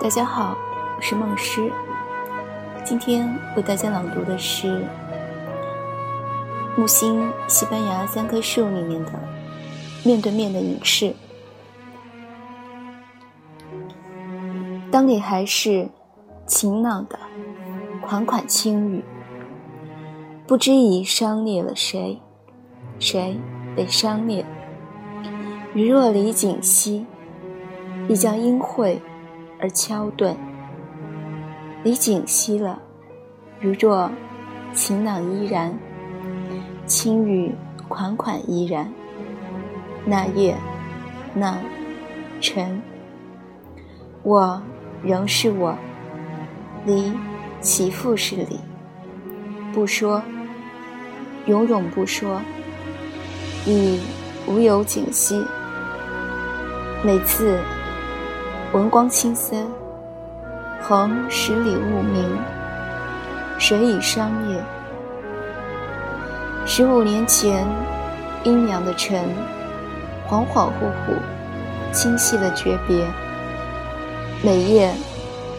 大家好，我是梦诗。今天为大家朗读的是木星西班牙三棵树里面的《面对面的影视》。当你还是晴朗的款款轻语，不知已伤裂了谁，谁被伤裂？如若李锦熙，必将阴晦。而敲顿，你景息了，如若晴朗依然，轻语款款依然。那夜，那晨，我仍是我，离其父是李，不说，永永不说，已无有景息。每次。文光青森，横十里雾明，谁已商业？十五年前，阴凉的晨，恍恍惚惚，清晰了诀别。每夜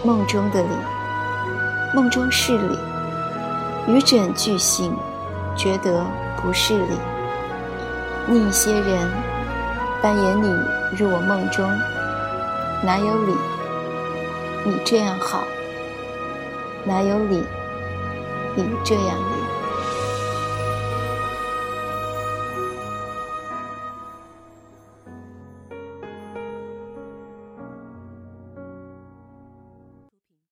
梦中的你，梦中是理，与枕俱醒，觉得不是理。另一些人扮演你入我梦中。哪有理？你这样好，哪有理？你这样。